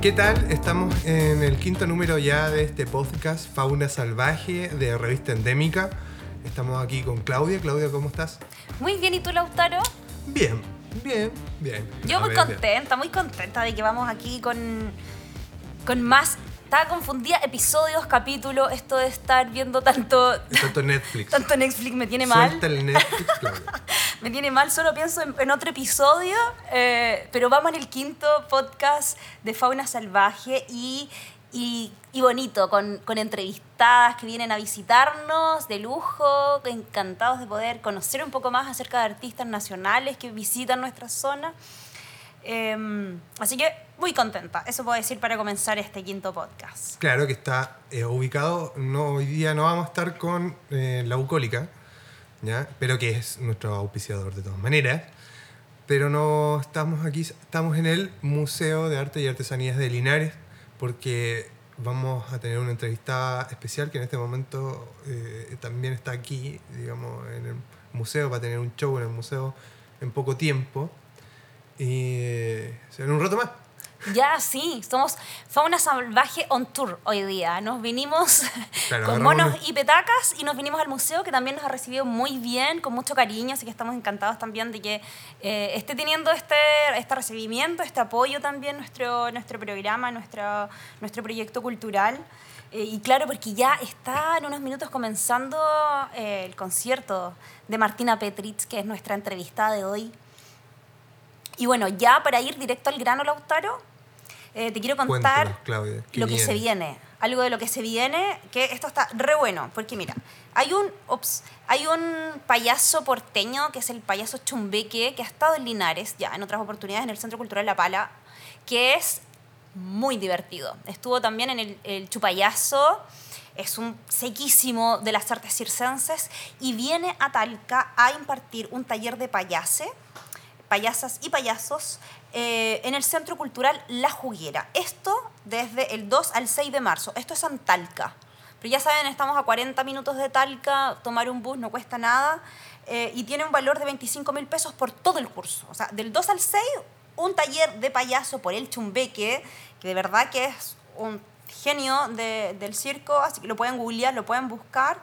¿Qué tal? Estamos en el quinto número ya de este podcast Fauna Salvaje de Revista Endémica. Estamos aquí con Claudia. Claudia, ¿cómo estás? Muy bien, ¿y tú, Lautaro? Bien, bien, bien. Yo A muy ver, bien. contenta, muy contenta de que vamos aquí con, con más. Estaba confundida, episodios, capítulos, esto de estar viendo tanto, Tanto Netflix. tanto Netflix me tiene mal. Suelta el Netflix, Claudia. Me tiene mal, solo pienso en, en otro episodio, eh, pero vamos en el quinto podcast de Fauna Salvaje y, y, y bonito, con, con entrevistadas que vienen a visitarnos de lujo, encantados de poder conocer un poco más acerca de artistas nacionales que visitan nuestra zona. Eh, así que muy contenta, eso puedo decir para comenzar este quinto podcast. Claro que está eh, ubicado, no, hoy día no vamos a estar con eh, la bucólica, ¿ya? pero que es nuestro auspiciador de todas maneras. Pero no estamos aquí, estamos en el Museo de Arte y Artesanías de Linares, porque vamos a tener una entrevistada especial que en este momento eh, también está aquí, digamos, en el museo, va a tener un show en el museo en poco tiempo. Y eh, en un rato más. Ya, sí, somos Fauna Salvaje on Tour hoy día. Nos vinimos Claro, con monos y petacas y nos vinimos al museo que también nos ha recibido muy bien, con mucho cariño, así que estamos encantados también de que eh, esté teniendo este, este recibimiento, este apoyo también nuestro, nuestro programa, nuestro, nuestro proyecto cultural. Eh, y claro, porque ya está en unos minutos comenzando eh, el concierto de Martina Petritz, que es nuestra entrevistada de hoy. Y bueno, ya para ir directo al grano, Lautaro, eh, te quiero contar Claudia, ¿qué lo que se viene. Algo de lo que se viene, que esto está re bueno, porque mira, hay un, ops, hay un payaso porteño, que es el payaso Chumbeque, que ha estado en Linares, ya en otras oportunidades, en el Centro Cultural La Pala, que es muy divertido. Estuvo también en el, el Chupayazo, es un sequísimo de las artes circenses, y viene a Talca a impartir un taller de payase, payasas y payasos eh, en el Centro Cultural La Juguera. Esto desde el 2 al 6 de marzo. Esto es en Talca. Pero ya saben, estamos a 40 minutos de Talca, tomar un bus no cuesta nada eh, y tiene un valor de 25 mil pesos por todo el curso. O sea, del 2 al 6, un taller de payaso por el Chumbeque, que de verdad que es un genio de- del circo, así que lo pueden googlear, lo pueden buscar.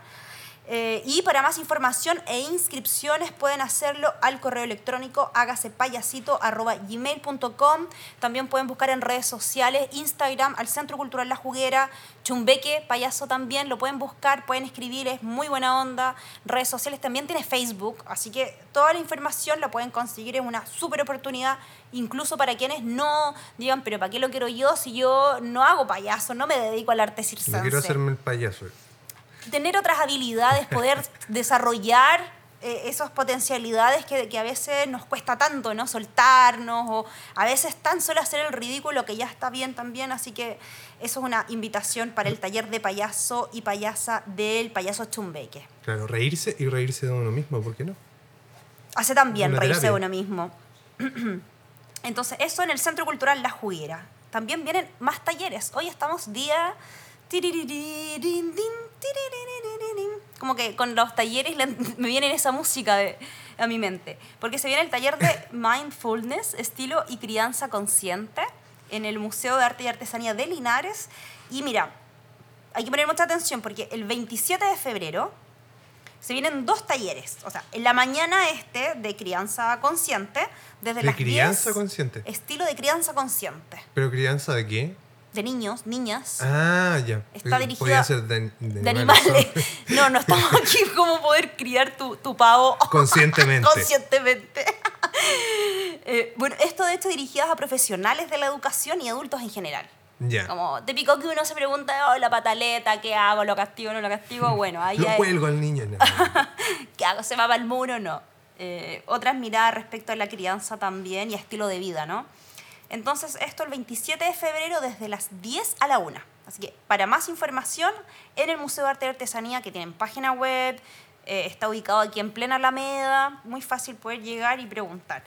Eh, y para más información e inscripciones pueden hacerlo al correo electrónico hágasepayasito.gmail.com. También pueden buscar en redes sociales, Instagram, al Centro Cultural La Juguera, Chumbeque, payaso también, lo pueden buscar, pueden escribir, es muy buena onda. Redes sociales también tiene Facebook, así que toda la información la pueden conseguir, es una súper oportunidad, incluso para quienes no digan, pero ¿para qué lo quiero yo si yo no hago payaso, no me dedico al arte circense? Quiero hacerme el payaso. Tener otras habilidades, poder desarrollar eh, esas potencialidades que, que a veces nos cuesta tanto, ¿no? Soltarnos o a veces tan solo hacer el ridículo que ya está bien también, así que eso es una invitación para el taller de payaso y payasa del payaso Chumbeque. Claro, reírse y reírse de uno mismo, ¿por qué no? Hace también Una reírse de uno mismo. Entonces, eso en el Centro Cultural La Juguera. También vienen más talleres. Hoy estamos día... Como que con los talleres le- me viene esa música de- a mi mente. Porque se viene el taller de Mindfulness, estilo y crianza consciente en el Museo de Arte y Artesanía de Linares. Y mira, hay que poner mucha atención porque el 27 de febrero se vienen dos talleres. O sea, en la mañana este de crianza consciente, desde ¿De las crianza 10, consciente? Estilo de crianza consciente. ¿Pero crianza de qué? De niños, niñas, Ah, ya. Está dirigida Podía ser de, de de animales. animales. No, no estamos aquí como poder criar tu, tu pavo Conscientemente. conscientemente. Eh, bueno, esto de hecho dirigidas a profesionales de la educación y adultos en general. Ya. Como típico que uno se pregunta, oh, la pataleta, ¿qué hago? ¿Lo castigo no lo castigo? Bueno, ahí Lo hay- cuelgo al niño. no. ¿Qué hago? ¿Se va para el muro? No. Eh, otras miradas respecto a la crianza también y a estilo de vida, ¿no? Entonces, esto el 27 de febrero desde las 10 a la 1. Así que, para más información, en el Museo de Arte y Artesanía, que tienen página web, eh, está ubicado aquí en plena Alameda, muy fácil poder llegar y preguntar.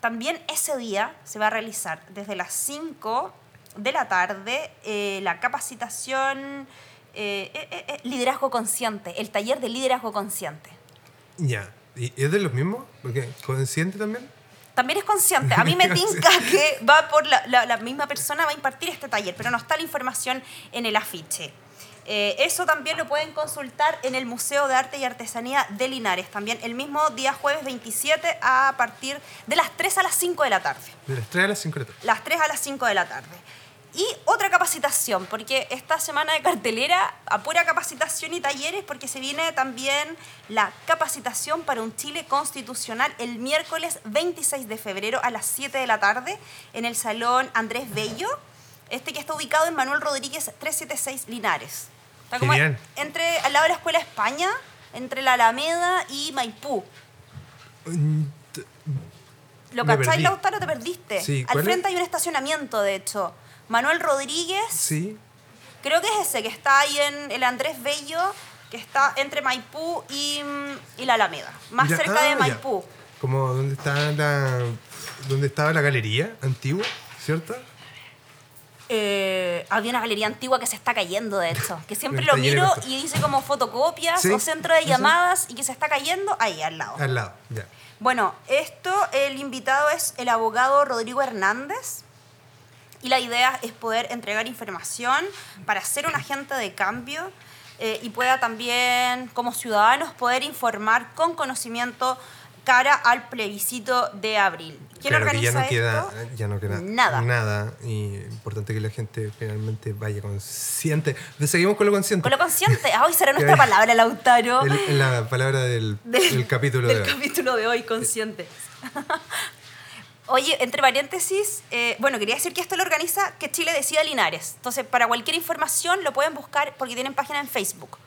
También ese día se va a realizar desde las 5 de la tarde eh, la capacitación eh, Liderazgo Consciente, el taller de Liderazgo Consciente. Ya. ¿Y es de los mismos? Consciente también. También es consciente. A mí me tinca que va por la, la- la misma persona, va a impartir este taller, pero no está la información en el afiche. Eh, eso también lo pueden consultar en el Museo de Arte y Artesanía de Linares, también el mismo día jueves 27 a partir de las 3 a las 5 de la tarde De las 3 a las 5 de la tarde. las 3 a las 5 de la tarde. Y otra capacitación, porque esta semana de cartelera apura capacitación y talleres, porque se viene también la capacitación para un Chile constitucional el miércoles 26 de febrero a las 7 de la tarde en el Salón Andrés Bello, este que está ubicado en Manuel Rodríguez 376 Linares. Está como Genial. entre, al lado de la Escuela España, entre la Alameda y Maipú. Mm, ¿Lo cacháis. Lautaro? ¿Te perdiste? Sí, Al ¿cuál frente es? hay un estacionamiento, de hecho. Manuel Rodríguez, Sí. creo que es ese, que está ahí en el Andrés Bello, que está entre Maipú y, mm, y la Alameda, más Ya- cerca ah, de ya. Maipú. Como donde está la. donde estaba la galería antigua, ¿cierto? Eh, había una galería antigua que se está cayendo, de hecho, que siempre lo miro y dice como fotocopias Sí, o centro de sí. llamadas y que se está cayendo ahí al lado. Al lado, ya. Bueno, esto, el invitado es el abogado Rodrigo Hernández y la idea es poder entregar información para ser un agente de cambio eh, y pueda también, como ciudadanos, poder informar con conocimiento cara al plebiscito de abril. ¿Quién Claro que organiza ya no queda, esto? ya no queda Nada. nada. Y importante que la gente finalmente vaya consciente. Seguimos con lo consciente. Con lo consciente. Ah, hoy será nuestra palabra, Lautaro. El- la palabra del, del capítulo del de hoy. capítulo de hoy, consciente. Oye, entre paréntesis, eh, bueno, quería decir que esto lo organiza Que Chile Decida Linares. Entonces, para cualquier información lo pueden buscar porque tienen página en Facebook.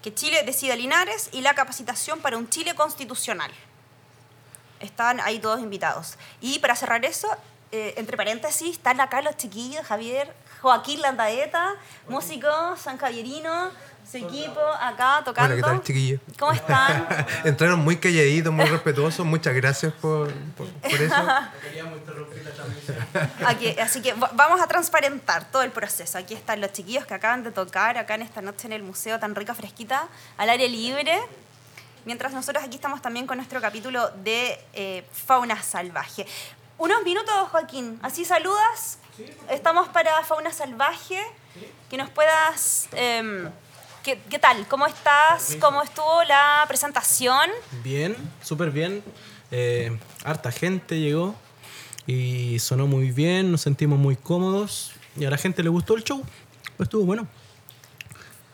Que Chile Decida Linares y la capacitación para un Chile constitucional. Están ahí todos invitados. Y para cerrar eso, eh, entre paréntesis, están acá los chiquillos, Javier, Joaquín Landaeta, músico san javierino, su equipo acá tocando. Hola, ¿qué tal, chiquillos? ¿Cómo están? Entraron muy calladitos, muy respetuosos. Muchas gracias por, por, por eso. Aquí, así que va- vamos a transparentar todo el proceso. Aquí están los chiquillos que acaban de tocar acá en esta noche en el museo tan rica, fresquita, al aire libre. Mientras nosotros aquí estamos también con nuestro capítulo de eh, fauna salvaje. Unos minutos, Joaquín. Así saludas. Estamos para fauna salvaje. Que nos puedas... em, ¿qué, qué tal? ¿Cómo estás? ¿Cómo estuvo la presentación? Bien, súper bien. Eh, harta gente llegó y sonó muy bien, nos sentimos muy cómodos y a la gente le gustó el show. Pues estuvo bueno.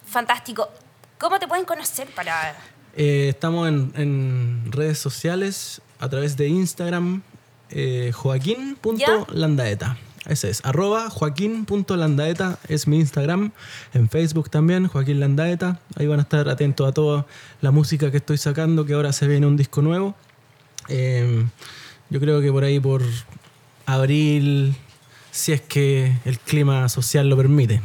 Fantástico. ¿Cómo te pueden conocer para Eh, estamos en, en redes sociales a través de Instagram, eh, joaquín.landaeta. Ese es, arroba joaquín.landaeta es mi Instagram. En Facebook también, Joaquín Landaeta. Ahí van a estar atentos a toda la música que estoy sacando, que ahora se viene un disco nuevo. Eh, yo creo que por ahí por abril, si es que el clima social lo permite.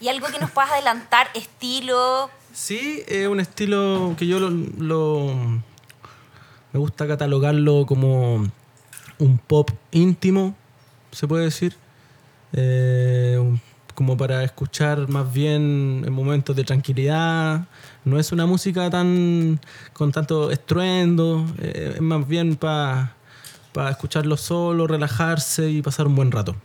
Y algo que nos puedas adelantar, estilo. Sí, es un estilo que yo lo, lo- me gusta catalogarlo como un pop íntimo, se puede decir. Eh, como para escuchar más bien en momentos de tranquilidad. No es una música tan con tanto estruendo, eh, es más bien para escucharlo solo, relajarse y pasar un buen rato.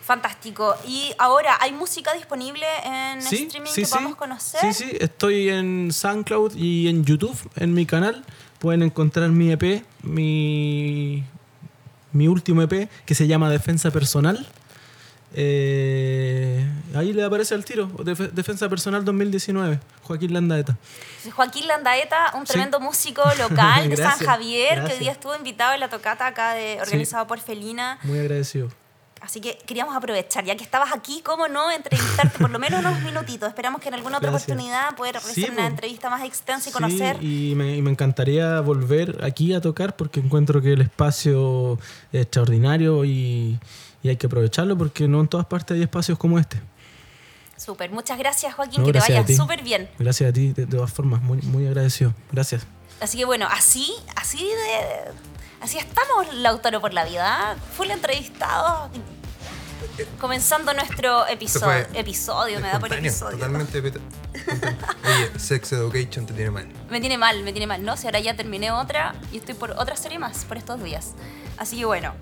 Fantástico. Y ahora, ¿hay música disponible en streaming que podamos conocer? Sí, sí, estoy en SoundCloud y en YouTube, en mi canal. Pueden encontrar mi EP, mi, mi último EP, que se llama Defensa Personal. Eh, ahí le aparece al tiro, Def- Defensa Personal 2019, Joaquín Landaeta. Joaquín Landaeta, un Sí. tremendo músico local de San Gracias, Javier, que hoy día estuvo invitado en la tocata acá de, organizado por Felina. Muy agradecido. Así que queríamos aprovechar, ya que estabas aquí, ¿cómo no? Entrevistarte por lo menos unos minutitos. Esperamos que en alguna otra Gracias. oportunidad poder Sí, realizar una entrevista más extensa y Sí, conocer. y me, y me encantaría volver aquí a tocar porque encuentro que el espacio es extraordinario y, y hay que aprovecharlo porque no en todas partes hay espacios como este. Súper. Muchas gracias, Joaquín. No, que te gracias a vaya súper bien. Gracias a ti, de, de todas formas, muy, muy agradecido. Gracias. Así que bueno, así, así de. Así estamos, Lautaro por la vida. ¿eh? Full entrevistado. Comenzando nuestro episodio. Episodio, me da por episodio. Totalmente. Oye, Sex Education te tiene mal. Me tiene mal, me tiene mal. No, si ahora ya terminé otra y estoy por otra serie más por estos días. Así que bueno,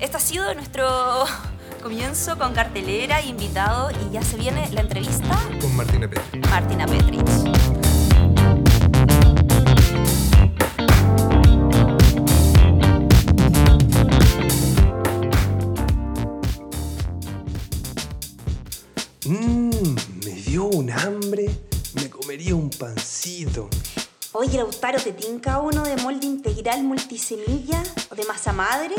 este ha sido nuestro comienzo con cartelera, invitado y ya se viene la entrevista Con Martina Pérez. Martina Petrich. Mmm, me dio un hambre. Me comería un pancito. Oye, Lautaro, ¿te tinca uno de molde integral multisemilla o de masa madre?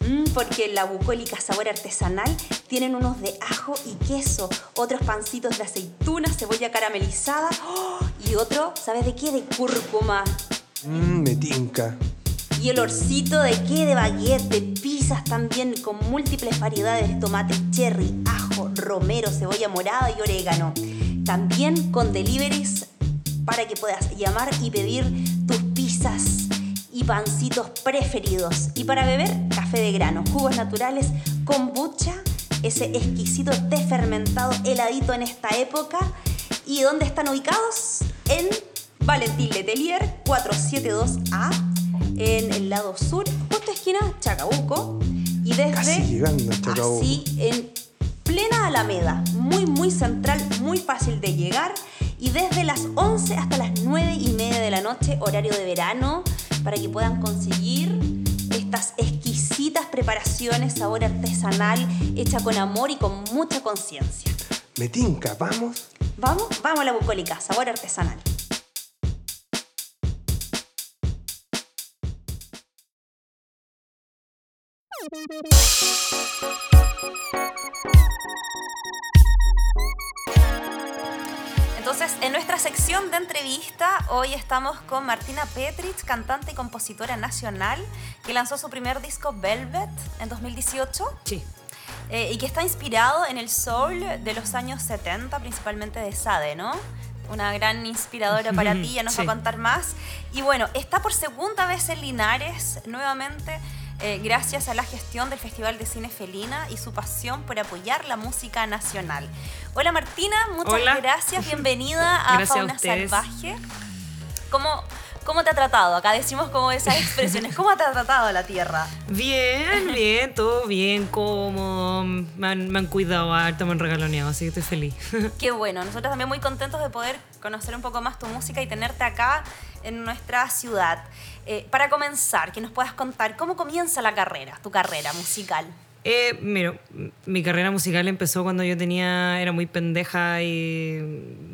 Mm, porque la bucólica sabor artesanal tienen unos de ajo y queso, otros pancitos de aceituna, cebolla caramelizada ¡oh! y otro, ¿sabes de qué? De cúrcuma. Mmm, me tinca. Y olorcito de qué? De baguette, de pizzas también con múltiples variedades de tomate cherry, ajo, romero, cebolla morada y orégano. También con deliveries para que puedas llamar y pedir tus pizzas y pancitos preferidos. Y para beber, café de grano, jugos naturales, kombucha, ese exquisito té fermentado heladito en esta época. ¿Y dónde están ubicados? En Valentín Letelier 472A, en el lado sur, justo esquina Chacabuco. Y desde Casi llegando a Chacabuco. así en plena Alameda, muy muy central, muy fácil de llegar y desde las 11 hasta las 9 y media de la noche, horario de verano, para que puedan conseguir estas exquisitas preparaciones, sabor artesanal, hecha con amor y con mucha conciencia. Me tinca, vamos. Vamos, vamos a la bucólica, sabor artesanal. Entonces, en nuestra sección de entrevista, hoy estamos con Martina Petrich, cantante y compositora nacional, que lanzó su primer disco Velvet en 2018 Sí. eh, y que está inspirado en el soul de los años 70, principalmente de Sade, ¿no? Una gran inspiradora para ti, ya nos va a contar más. Y bueno, está por segunda vez en Linares, nuevamente, eh, gracias a la gestión del Festival de Cine Felina y su pasión por apoyar la música nacional. Hola Martina, muchas Hola. gracias, bienvenida a Gracias Fauna. Salvaje. ¿Cómo, ¿Cómo te ha tratado? Acá decimos como esas expresiones. ¿Cómo te ha tratado la tierra? Bien, bien, todo bien, cómodo. Me han, me han cuidado harto, me han regaloneado, así que estoy feliz. Qué bueno, nosotros también muy contentos de poder conocer un poco más tu música y tenerte acá en nuestra ciudad. Eh, para comenzar, que nos puedas contar cómo comienza la carrera, tu carrera musical. Eh, mira, mi carrera musical empezó cuando yo tenía, era muy pendeja y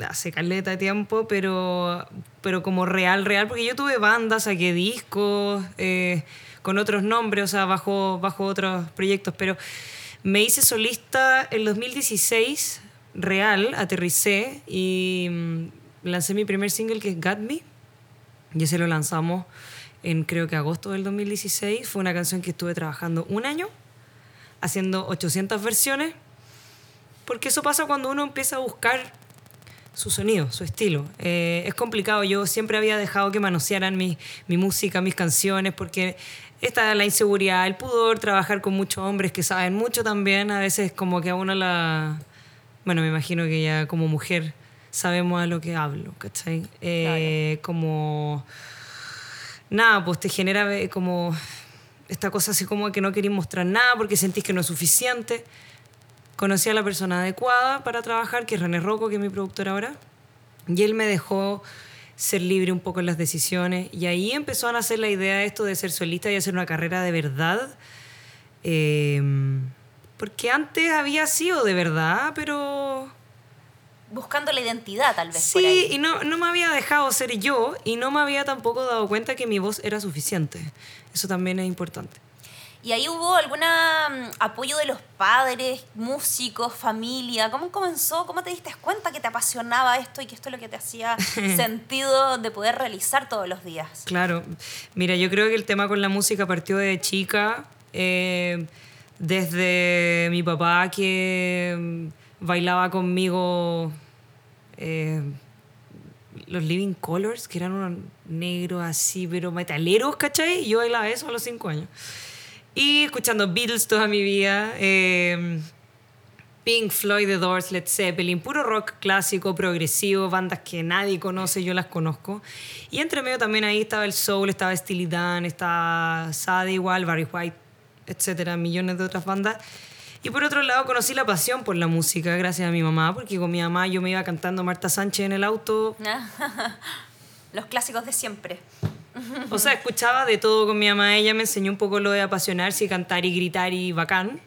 hace caleta de tiempo, pero, pero como real, real, porque yo tuve bandas, saqué discos eh, con otros nombres, o sea, bajo, bajo otros proyectos, pero me hice solista en 2016, real, aterricé y mm, lancé mi primer single que es Got Me. Y ese lo lanzamos en creo que agosto del 2016. Fue una canción que estuve trabajando un año haciendo 800 versiones, porque eso pasa cuando uno empieza a buscar su sonido, su estilo. Eh, es complicado, yo siempre había dejado que manosearan mi, mi música, mis canciones, porque está la inseguridad, el pudor, trabajar con muchos hombres que saben mucho también, a veces como que a uno la... Bueno, me imagino que ya como mujer sabemos a lo que hablo, ¿cachai? Eh, Como nada, pues te genera como esta cosa así como que no querís mostrar nada porque sentís que no es suficiente. Conocí a la persona adecuada para trabajar, que es René Rocco, que es mi productor ahora, y él me dejó ser libre un poco en las decisiones, y ahí empezó a nacer la idea de esto de ser solista y hacer una carrera de verdad. Eh, porque antes había sido de verdad, pero Buscando la identidad, tal vez. por Sí, ahí. y no, no me había dejado ser yo y no me había tampoco dado cuenta que mi voz era suficiente. Eso también es importante. ¿Y ahí hubo algún apoyo de los padres, músicos, familia? ¿Cómo comenzó? ¿Cómo te diste cuenta que te apasionaba esto y que esto es lo que te hacía sentido de poder realizar todos los días? Claro. Mira, yo creo que el tema con la música partió de chica, eh, desde mi papá que mm, bailaba conmigo eh, los Living Colors, que eran unos negros así, pero metaleros, ¿cachai? Yo bailaba eso a los cinco años. Y escuchando Beatles toda mi vida. eh, Pink Floyd, The Doors, Led Zeppelin, puro rock clásico, progresivo, bandas que nadie conoce, yo las conozco. Y entre medio también ahí estaba el soul, estaba Steely Dan, estaba Sadie igual, Barry White, etcétera, millones de otras bandas. Y por otro lado conocí la pasión por la música gracias a mi mamá, porque con mi mamá yo me iba cantando Marta Sánchez en el auto. Los clásicos de siempre. O sea, escuchaba de todo con mi mamá. Ella me enseñó un poco lo de apasionarse y cantar y gritar y bacán.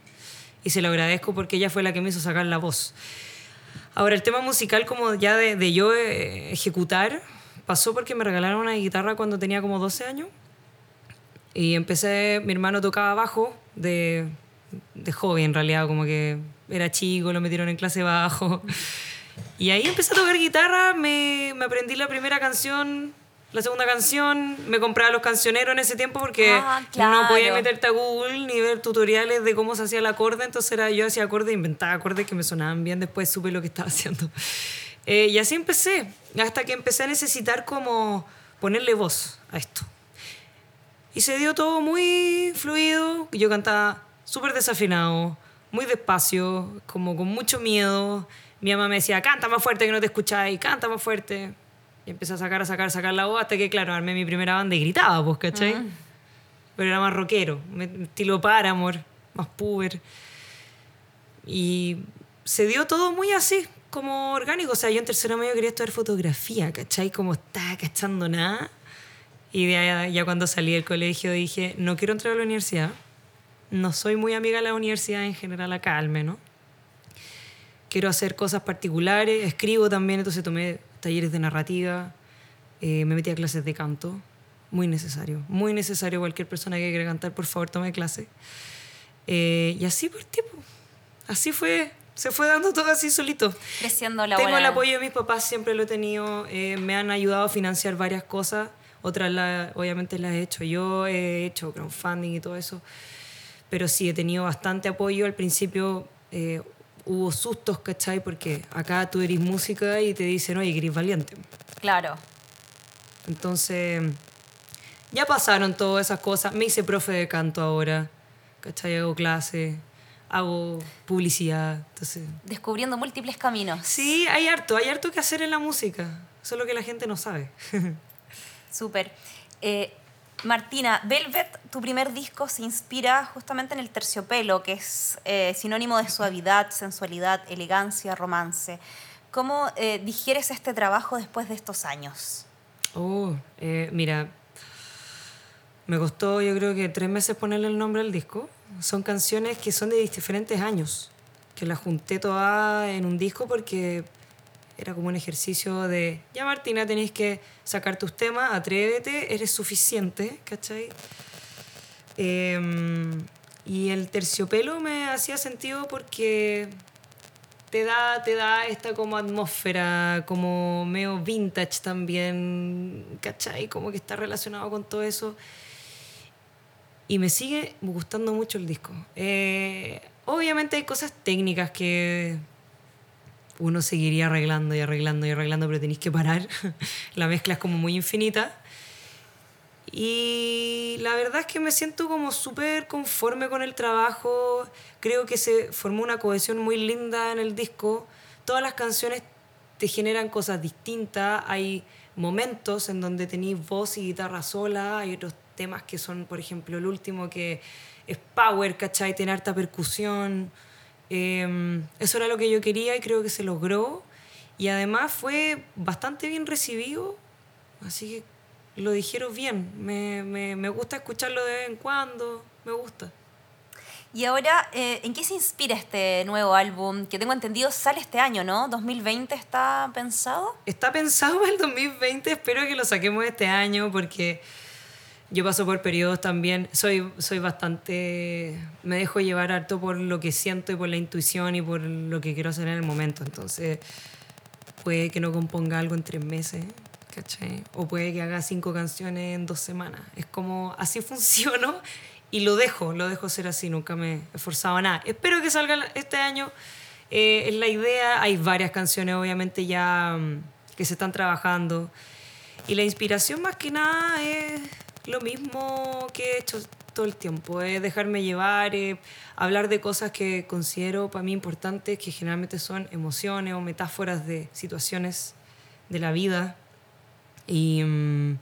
Y se lo agradezco porque ella fue la que me hizo sacar la voz. Ahora, el tema musical, como ya de, de yo eh, ejecutar, pasó porque me regalaron una guitarra cuando tenía como 12 años. Y empecé, mi hermano tocaba bajo de, de joven en realidad, como que era chico, lo metieron en clase bajo. Y ahí empecé a tocar guitarra, me, me aprendí la primera canción, la segunda canción, me compraba los cancioneros en ese tiempo porque Ah, no podía meterte a Google ni ver tutoriales de cómo se hacía el acorde, entonces era yo hacía acordes, inventaba acordes que me sonaban bien, después supe lo que estaba haciendo. Eh, y así empecé, hasta que empecé a necesitar como ponerle voz a esto. Y se dio todo muy fluido. Yo cantaba súper desafinado, muy despacio, como con mucho miedo. Mi mamá me decía, canta más fuerte que no te escucháis, canta más fuerte. Y empecé a sacar, a sacar, a sacar la voz hasta que, claro, armé mi primera banda y gritaba, pues, ¿cachai? Pero era más rockero, estilo Paramore, más puber. Y se dio todo muy así, como orgánico. O sea, yo en tercero medio quería estudiar fotografía, ¿cachai? Como estaba cachando nada. Y de ahí, ya cuando salí del colegio dije, no quiero entrar a la universidad. No soy muy amiga de la universidad en general acá, al menos. Quiero hacer cosas particulares, escribo también, entonces tomé talleres de narrativa, eh, me metí a clases de canto, muy necesario, muy necesario. Cualquier persona que quiera cantar, por favor, tome clase. Eh, y así por tipo, así fue, se fue dando todo así solito. Creciendo la Tengo el apoyo de mis papás, siempre lo he tenido. eh, me han ayudado a financiar varias cosas. Otras, la- obviamente, las he hecho yo. He hecho crowdfunding y todo eso. Pero sí, he tenido bastante apoyo. Al principio eh, hubo sustos, ¿cachai? Porque acá tú eres música y te dicen, oye, que eres valiente. Claro. Entonces, ya pasaron todas esas cosas. Me hice profe de canto ahora, ¿cachai? Hago clase, hago publicidad. Entonces, Descubriendo múltiples caminos. Sí, hay harto, hay harto que hacer en la música. Solo que la gente no sabe. Súper. Eh, Martina, Velvet, tu primer disco se inspira justamente en el terciopelo, que es eh, sinónimo de suavidad, sensualidad, elegancia, romance. ¿Cómo eh, digieres este trabajo después de estos años? Oh, eh, mira, me costó yo creo que tres meses ponerle el nombre al disco. Son canciones que son de diferentes años, que las junté todas en un disco porque era como un ejercicio de, ya Martina, tenéis que sacar tus temas, atrévete, eres suficiente, ¿cachai? Em, y el terciopelo me hacía sentido porque te da, te da esta como atmósfera, como medio vintage también, ¿cachai? Como que está relacionado con todo eso. Y me sigue gustando mucho el disco. Eh, obviamente hay cosas técnicas que uno seguiría arreglando y arreglando y arreglando, pero tenéis que parar. La mezcla es como muy infinita. Y la verdad es que me siento como súper conforme con el trabajo. Creo que se formó una cohesión muy linda en el disco. Todas las canciones te generan cosas distintas. Hay momentos en donde tenéis voz y guitarra sola. Hay otros temas que son, por ejemplo, el último que es power, ¿cachai? Tiene harta percusión. Eh, eso era lo que yo quería y creo que se logró. Y además fue bastante bien recibido. Así que lo dijeron bien. Me, me, me gusta escucharlo de vez en cuando. Me gusta. Y ahora, eh, ¿en qué se inspira este nuevo álbum? Que tengo entendido sale este año, ¿no? ¿2020 está pensado? Está pensado para el 2020. Espero que lo saquemos este año porque yo paso por periodos también. Soy, soy bastante. Me dejo llevar harto por lo que siento y por la intuición y por lo que quiero hacer en el momento. Entonces, puede que no componga algo en tres meses. ¿cachai? O puede que haga cinco canciones en dos semanas. Es como así funciono y lo dejo, lo dejo ser así, nunca me he esforzado a nada. Espero que salga este año, eh, es la idea. Hay varias canciones, obviamente, ya mm, que se están trabajando. Y la inspiración más que nada es lo mismo que he hecho todo el tiempo, es dejarme llevar, eh, hablar de cosas que considero para mí importantes, que generalmente son emociones o metáforas de situaciones de la vida. Y mm,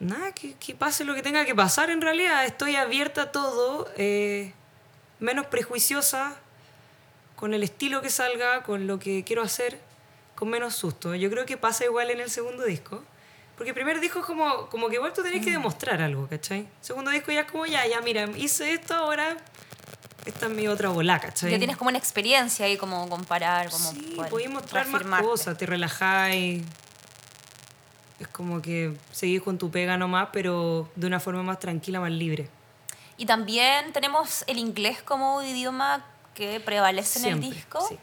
nada, que, que pase lo que tenga que pasar en realidad, estoy abierta a todo, eh, menos prejuiciosa con el estilo que salga, con lo que quiero hacer, con menos susto. Yo creo que pasa igual en el segundo disco. Porque el primer disco es como, como que igual tú tenés que demostrar algo, ¿cachai? Segundo disco ya es como, ya, ya, mira, hice esto, ahora esta es mi otra bola, ¿cachai? Ya tienes como una experiencia ahí, como comparar, como Sí, podéis mostrar más reafirmarte. cosas, te relajáis. Es como que seguís con tu pega nomás, pero de una forma más tranquila, más libre. Y también tenemos el inglés como idioma que prevalece en el Siempre, disco. Sí.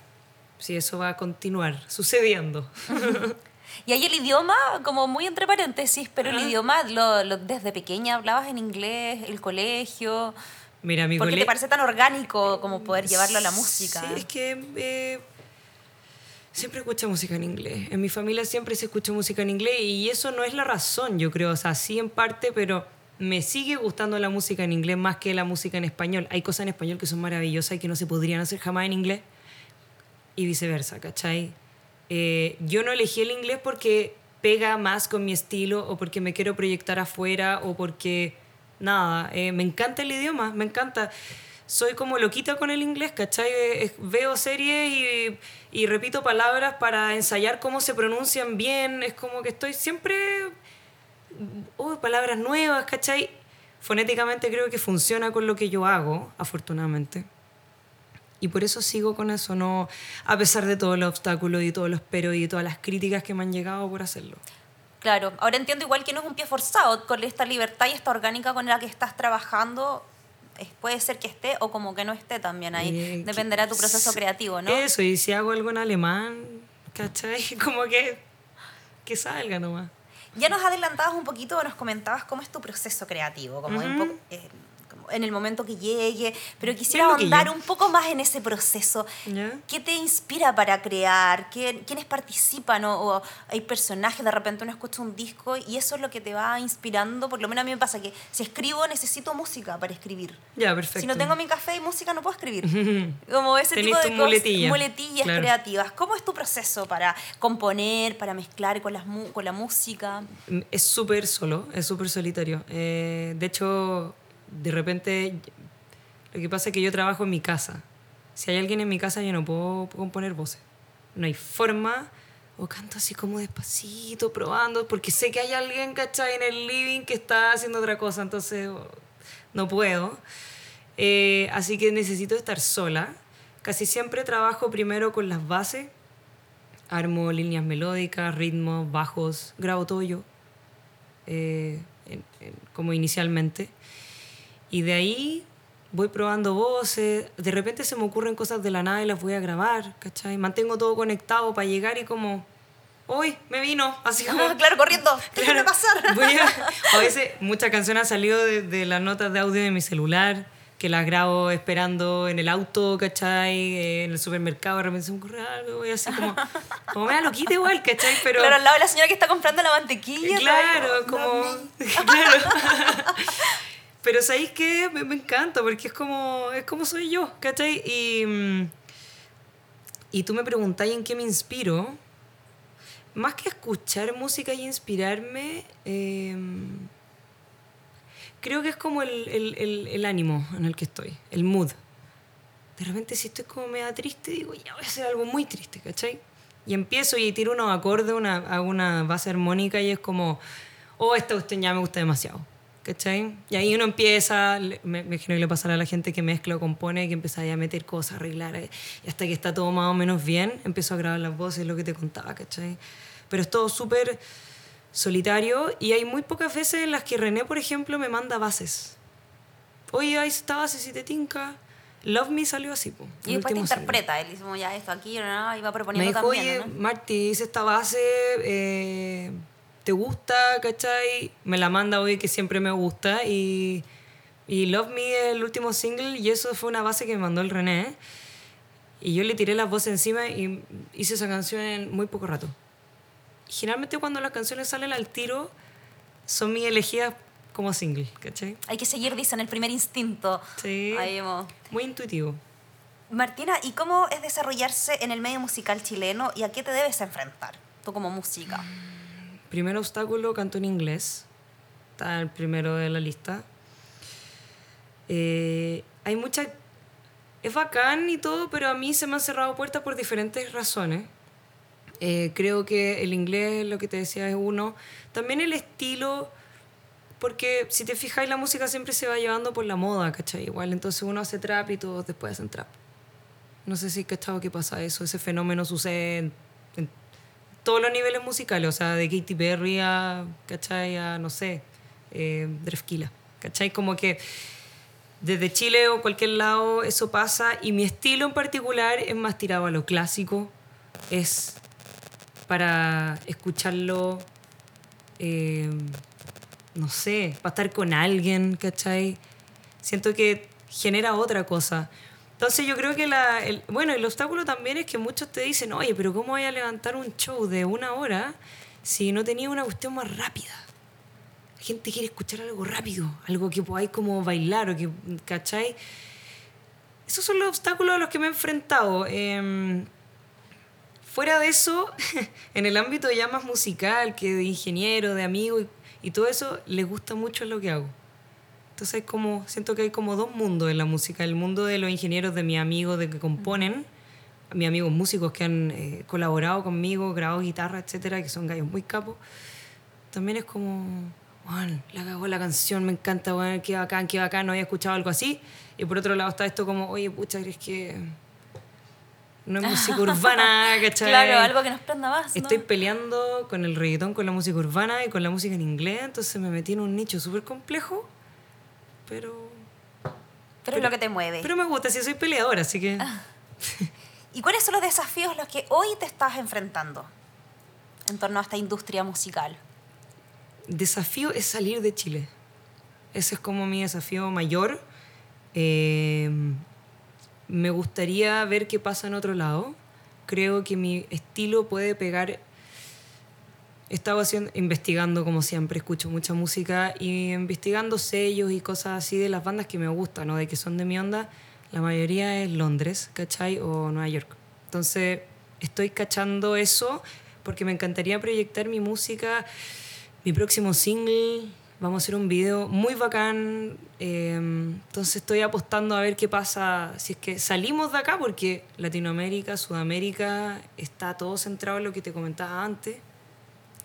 Sí, eso va a continuar sucediendo. Y hay el idioma, como muy entre paréntesis, pero el idioma, lo, lo- desde pequeña hablabas en inglés, el colegio. Mira, mi ¿Por qué te parece tan orgánico como poder llevarlo a la música? Sí, es que eh, siempre escucha música en inglés. En mi familia siempre se escucha música en inglés y eso no es la razón, yo creo. O sea, sí en parte, pero me sigue gustando la música en inglés más que la música en español. Hay cosas en español que son maravillosas y que no se podrían hacer jamás en inglés y viceversa, ¿cachai? Eh, yo no elegí el inglés porque pega más con mi estilo o porque me quiero proyectar afuera o porque nada, eh, me encanta el idioma, me encanta. Soy como loquita con el inglés, ¿cachai? Eh, veo series y, y repito palabras para ensayar cómo se pronuncian bien, es como que estoy siempre oh, palabras nuevas, ¿cachai? Fonéticamente creo que funciona con lo que yo hago, afortunadamente. Y por eso sigo con eso, no, a pesar de todos los obstáculos y todos los peros y todas las críticas que me han llegado por hacerlo. Claro, ahora entiendo igual que no es un pie forzado, con esta libertad y esta orgánica con la que estás trabajando, puede ser que esté o como que no esté también ahí. Eh, Dependerá de tu proceso creativo, ¿no? Eso, y si hago algo en alemán, ¿cachai? Como que, que salga nomás. Ya nos adelantabas un poquito, nos comentabas cómo es tu proceso creativo, como, un poco, eh, en el momento que llegue, pero quisiera ahondar un poco más en ese proceso. ¿Qué te inspira para crear? ¿Qué- ¿Quiénes participan? O, o hay personajes, de repente uno escucha un disco y eso es lo que te va inspirando. Por lo menos a mí me pasa que si escribo necesito música para escribir. Ya, perfecto. Si no tengo mi café y música no puedo escribir. Como ese Tenés tipo de cosas, muletilla. muletillas Claro. creativas. ¿Cómo es tu proceso para componer, para mezclar con, las mu- con la música? Es súper solo, es súper solitario. Eh, de hecho, de repente, lo que pasa es que yo trabajo en mi casa. Si hay alguien en mi casa, yo no puedo componer voces. No hay forma. O canto así como despacito, probando, porque sé que hay alguien, ¿cachai? En el living que está haciendo otra cosa, entonces no puedo. Eh, así que necesito estar sola. Casi siempre trabajo primero con las bases. Armo líneas melódicas, ritmos, bajos, grabo todo yo eh, como inicialmente. Y de ahí voy probando voces, de repente se me ocurren cosas de la nada y las voy a grabar, ¿cachai? Mantengo todo conectado para llegar y como, hoy me vino, así como... Ah, claro, corriendo. Déjame Claro, pasar. voy a, a veces muchas canciones han salido de, de las notas de audio de mi celular, que las grabo esperando en el auto, ¿cachai? Eh, En el supermercado, de repente se me ocurre algo, voy así como, como me da loquita igual, ¿cachai? Pero, Claro, al lado de la señora que está comprando la mantequilla. Claro, ¿sabes? como. Claro. Pero ¿sabéis qué? Me, me encanta porque es como, es como soy yo, ¿cachai? Y, mm, y tú me preguntáis en qué me inspiro. Más que escuchar música y inspirarme, eh, creo que es como el, el- el- el ánimo en el que estoy, el mood. De repente si estoy como media triste, digo, ya voy a hacer algo muy triste, ¿cachai? Y empiezo y tiro unos acordes, una, hago una base armónica y es como, oh, esta cuestión ya me gusta demasiado, ¿cachai? Y ahí uno empieza, me, me imagino que le pasará a la gente que mezcla o compone, que empieza ahí a meter cosas, arreglar, eh, y hasta que está todo más o menos bien, empiezo a grabar las voces, lo que te contaba, ¿cachai? Pero es todo súper solitario y hay muy pocas veces en las que René, por ejemplo, me manda bases. Oye, ahí está base si te tinca. Love Me salió así, po, Y después te interpreta. Él dice, ya esto aquí, ¿no? y va Me proponiendo dijo, también. oye, ¿no? Marti, hice esta base, eh, ¿te gusta, cachai? Me la manda hoy que siempre me gusta y, y Love Me el último single y eso fue una base que me mandó el René y yo le tiré las voces encima y hice esa canción en muy poco rato. Generalmente cuando las canciones salen al tiro son mis elegidas como single, ¿cachai? Hay que seguir, dicen, el primer instinto. Sí. Ahí. Muy intuitivo. Martina, ¿y cómo es desarrollarse en el medio musical chileno y a qué te debes enfrentar, tú como música? Primer obstáculo, canto en inglés. Está el primero de la lista. Eh, hay mucha... Es bacán y todo, pero a mí se me han cerrado puertas por diferentes razones. Eh, creo que el inglés, lo que te decía, es uno. También el estilo, porque si te fijas, la música siempre se va llevando por la moda, ¿cachai? Igual, entonces uno hace trap y todos después hacen trap. No sé si cachado que pasa eso. Ese fenómeno sucede en todos los niveles musicales, o sea, de Katy Perry a, ¿cachai? A, no sé, eh, Drefkila, ¿cachai? Como que desde Chile o cualquier lado eso pasa y mi estilo en particular es más tirado a lo clásico, es para escucharlo, eh, no sé, para estar con alguien, ¿cachai? Siento que genera otra cosa. Entonces yo creo que la, el, bueno, el obstáculo también es que muchos te dicen, oye, pero ¿cómo voy a levantar un show de una hora si no tenía una cuestión más rápida? La gente quiere escuchar algo rápido, algo que podáis como bailar o que, ¿cachai? Esos son los obstáculos a los que me he enfrentado. Eh, fuera de eso, en el ámbito ya más musical, que de ingeniero, de amigo y, y todo eso, les gusta mucho lo que hago. Entonces como, siento que hay como dos mundos en la música. El mundo de los ingenieros, de mis amigos, de que componen, mis amigos músicos que han eh, colaborado conmigo, grabado guitarra, etcétera, que son gallos muy capos. También es como, Juan, la cagó la canción, me encanta, bueno, qué bacán, qué bacán, no había escuchado algo así. Y por otro lado está esto como, oye, pucha, ¿crees que no es música urbana, ¿cachai? Claro, algo que nos prenda más, ¿no? Estoy peleando con el reggaetón, con la música urbana y con la música en inglés, entonces me metí en un nicho súper complejo, pero... Pero es lo que te mueve. Pero me gusta, sí, soy peleadora, así que... ¿Y cuáles son los desafíos a los que hoy te estás enfrentando en torno a esta industria musical? desafío es salir de Chile. Ese es como mi desafío mayor. Eh, me gustaría ver qué pasa en otro lado. Creo que mi estilo puede pegar. He estado haciendo, investigando, como siempre, escucho mucha música y investigando sellos y cosas así de las bandas que me gustan, ¿no? de que son de mi onda. La mayoría es Londres, ¿cachai? O Nueva York. Entonces, estoy cachando eso porque me encantaría proyectar mi música mi próximo single. Vamos a hacer un video muy bacán. eh, entonces estoy apostando a ver qué pasa si es que salimos de acá, porque Latinoamérica, Sudamérica, está todo centrado en lo que te comentaba antes.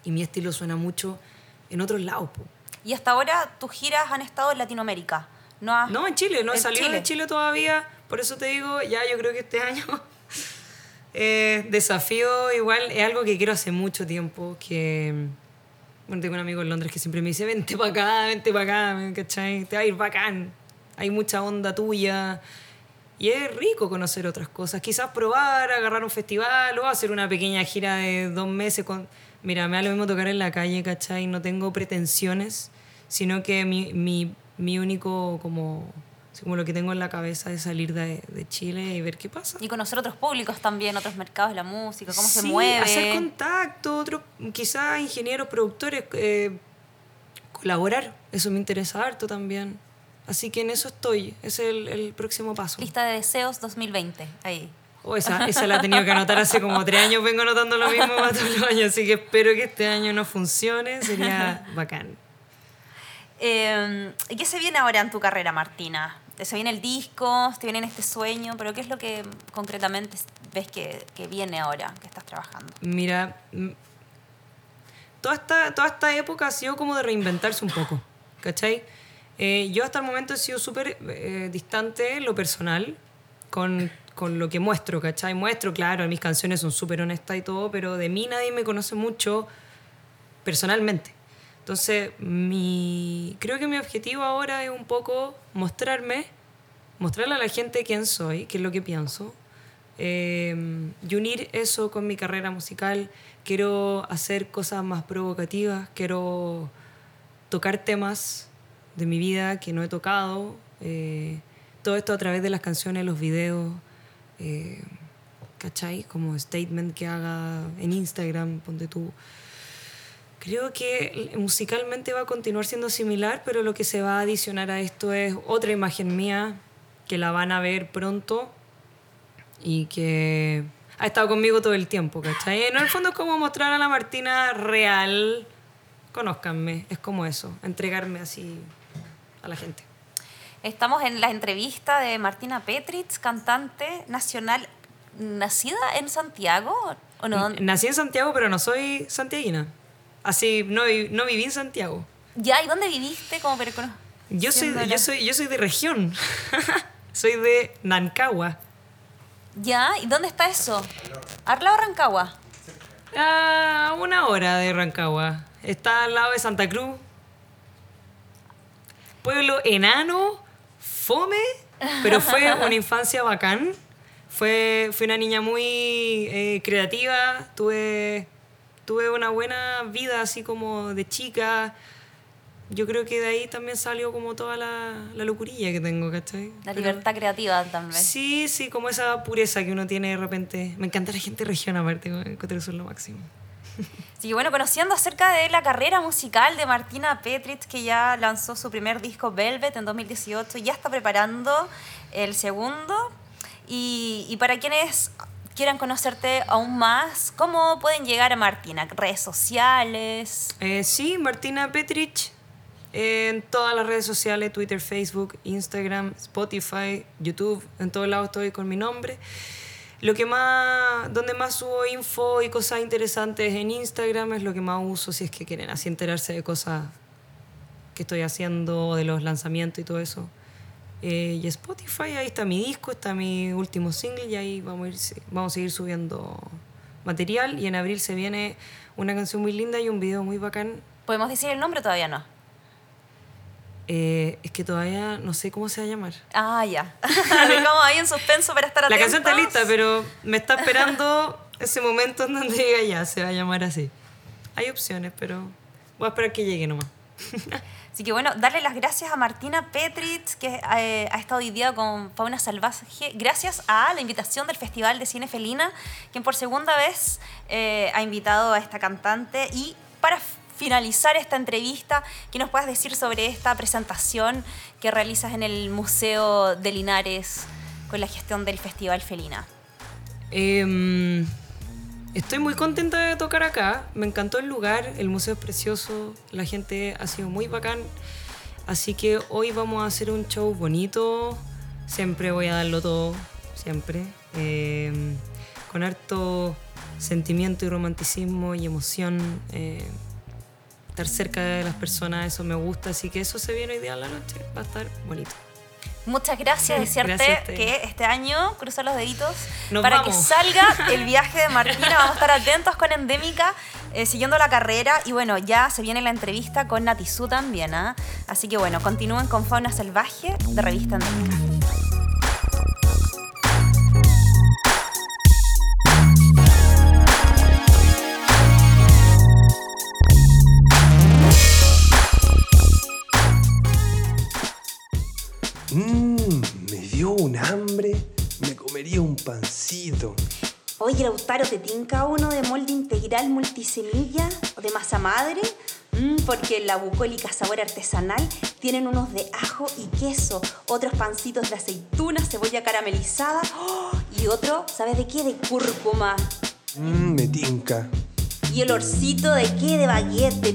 Y mi estilo suena mucho en otros lados. po. Y hasta ahora tus giras han estado en Latinoamérica. No, has- No, en Chile, no he salido Chile. de Chile todavía. Por eso te digo, ya yo creo que este año eh, desafío igual es algo que quiero hace mucho tiempo. Que bueno, tengo un amigo en Londres que siempre me dice, vente para acá, vente para acá, ¿cachai? Te va a ir bacán. Hay mucha onda tuya. Y es rico conocer otras cosas. Quizás probar, agarrar un festival o hacer una pequeña gira de dos meses. Con... Mira, me da lo mismo tocar en la calle, ¿cachai? No tengo pretensiones, sino que mi, mi, mi único, como, como lo que tengo en la cabeza es salir de, de Chile y ver qué pasa. Y conocer otros públicos también, otros mercados de la música, cómo se Sí, mueve. hacer contacto, otro, quizás ingenieros, productores, eh, colaborar. Eso me interesa harto también. Así que en eso estoy. Ese es el, el próximo paso. Lista de deseos 2020. Ahí. Oh, esa, esa la he tenido que anotar hace como tres años. Vengo anotando lo mismo para todos los años. Así que espero que este año no funcione. Sería bacán. Eh, ¿Y qué se viene ahora en tu carrera, Martina? ¿Se viene el disco? ¿Te viene este sueño? ¿Pero qué es lo que concretamente ves que, que viene ahora, que estás trabajando? Mira, mm, toda esta, toda esta época ha sido como de reinventarse un poco, ¿cachai? Eh, yo hasta el momento he sido súper eh, distante en lo personal con, con lo que muestro, ¿cachai? Muestro, claro, mis canciones son súper honestas y todo, pero de mí nadie me conoce mucho personalmente. Entonces, mi, creo que mi objetivo ahora es un poco mostrarme, mostrarle a la gente quién soy, qué es lo que pienso, eh, y unir eso con mi carrera musical. Quiero hacer cosas más provocativas, quiero tocar temas de mi vida que no he tocado, eh, todo esto a través de las canciones, los videos, eh, ¿cachai? Como statement que haga en Instagram, ponte tú. Creo que musicalmente va a continuar siendo similar, pero lo que se va a adicionar a esto es otra imagen mía que la van a ver pronto y que ha estado conmigo todo el tiempo, ¿cachai? En el fondo es como mostrar a la Martina real, conózcanme, es como eso, entregarme así a la gente. Estamos en la entrevista de Martina Petritz, cantante nacional, nacida en Santiago, ¿o no? Nací en Santiago, pero no soy santiaguina. Así, no, no viví en Santiago. Ya, ¿y dónde viviste? Como Yo soy, yo soy, yo soy de región. soy de Nancagua. Ya, ¿y dónde está eso? ¿Arla o Rancagua? A una hora de Rancagua. Está al lado de Santa Cruz. Pueblo enano, fome, pero fue una infancia bacán. Fue, fui una niña muy eh, creativa. Tuve, tuve una buena vida así como de chica. Yo creo que de ahí también salió como toda la, la locurilla que tengo, ¿cachai? La Pero- libertad creativa también. Sí, sí, como esa pureza que uno tiene de repente. Me encanta la gente de región, aparte, encuentro eso es lo máximo. Que bueno, conociendo acerca de la carrera musical de Martina Petritz, que ya lanzó su primer disco Velvet en 2018 y ya está preparando el segundo. Y, y para quienes quieran conocerte aún más, ¿cómo pueden llegar a Martina? ¿Redes sociales? Eh, sí, Martina Petrich, eh, en todas las redes sociales, Twitter, Facebook, Instagram, Spotify, YouTube, en todos lados estoy con mi nombre. Lo que más, donde más subo info y cosas interesantes en Instagram es lo que más uso si es que quieren así enterarse de cosas que estoy haciendo, de los lanzamientos y todo eso. Eh, y Spotify, ahí está mi disco, está mi último single y ahí vamos a, ir, vamos a seguir subiendo material. Y en abril se viene una canción muy linda y un video muy bacán. ¿Podemos decir el nombre todavía no? Eh, es que todavía no sé cómo se va a llamar. Ah, ya. Dejamos ahí en suspenso para estar La atentos. canción está lista, pero me está esperando ese momento en donde diga ya, se va a llamar así. Hay opciones, pero voy a esperar que llegue nomás. Así que bueno, darle las gracias a Martina Petritz, que eh, ha estado hoy día con Fauna Salvaje, gracias a la invitación del Festival de Cine Felina, quien por segunda vez eh, ha invitado a esta cantante. Y para finalizar esta entrevista, ¿qué nos puedes decir sobre esta presentación que realizas en el Museo de Linares con la gestión del Festival Felina? Em, estoy muy contenta de tocar acá. Me encantó el lugar, el museo es precioso, la gente ha sido muy bacán. Así que hoy vamos a hacer un show bonito. Siempre voy a darlo todo, siempre. Em, con harto sentimiento y romanticismo y emoción. eh, estar cerca de las personas, eso me gusta. Así que eso se viene hoy día en la noche. Va a estar bonito. Muchas gracias, desearte Gracias que este año cruza los deditos Nos para vamos. que salga el viaje de Martina. Vamos a estar atentos con Endémica, eh, siguiendo la carrera. Y bueno, ya se viene la entrevista con Natizú también. ¿ah? Así que bueno, continúen con Fauna Salvaje de Revista Endémica. Mmm, me dio un hambre. Me comería un pancito. Oye, Lautaro, ¿te tinca uno de molde integral multisemilla o de masa madre? Mm, porque la bucólica sabor artesanal tienen unos de ajo y queso, otros pancitos de aceituna, cebolla caramelizada ¡oh! y otro, ¿sabes de qué? De cúrcuma. Mmm, me tinca. Y olorcito de qué? De baguette, de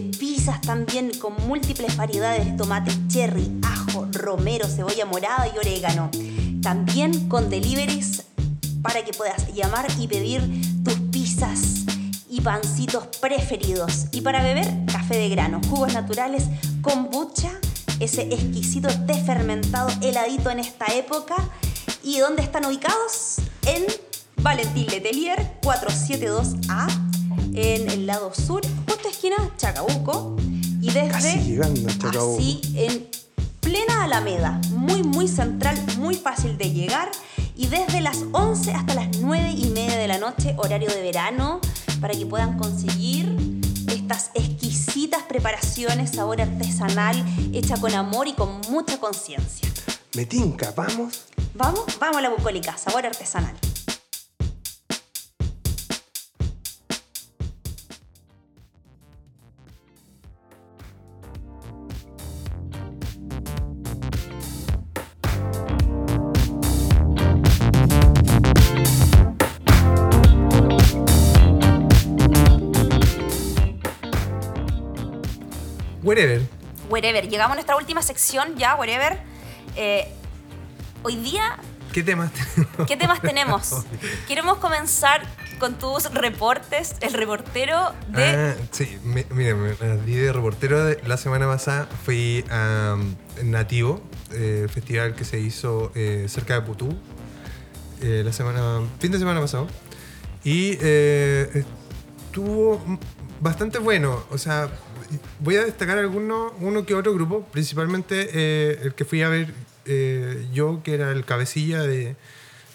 pizzas también con múltiples variedades de tomate cherry, ajo, romero, cebolla morada y orégano. También con deliveries para que puedas llamar y pedir tus pizzas y pancitos preferidos. Y para beber, café de grano, jugos naturales, kombucha, ese exquisito té fermentado heladito en esta época. ¿Y dónde están ubicados? En Valentín Letelier 472A, en el lado sur, justo esquina Chacabuco. Y desde Casi llegando a Chacabuco. así en plena Alameda, muy muy central, muy fácil de llegar y desde las 11 hasta las 9 y media de la noche, horario de verano, para que puedan conseguir estas exquisitas preparaciones, sabor artesanal, hecha con amor y con mucha conciencia. Me tinca, vamos. Vamos, vamos a la bucólica, sabor artesanal. Wherever. Wherever. Llegamos a nuestra última sección ya, wherever. Eh, hoy día, ¿Qué temas tenemos? ¿qué temas tenemos? Queremos comenzar con tus reportes, el reportero de... Ah, sí, mi- mira, me me di de reportero de- la semana pasada. Fui a um, Nativo, eh, el festival que se hizo eh, cerca de Putú, eh, la semana, fin de semana pasado. Y eh, estuvo bastante bueno. O sea, voy a destacar alguno, uno que otro grupo, principalmente eh, el que fui a ver eh, yo, que era el cabecilla de,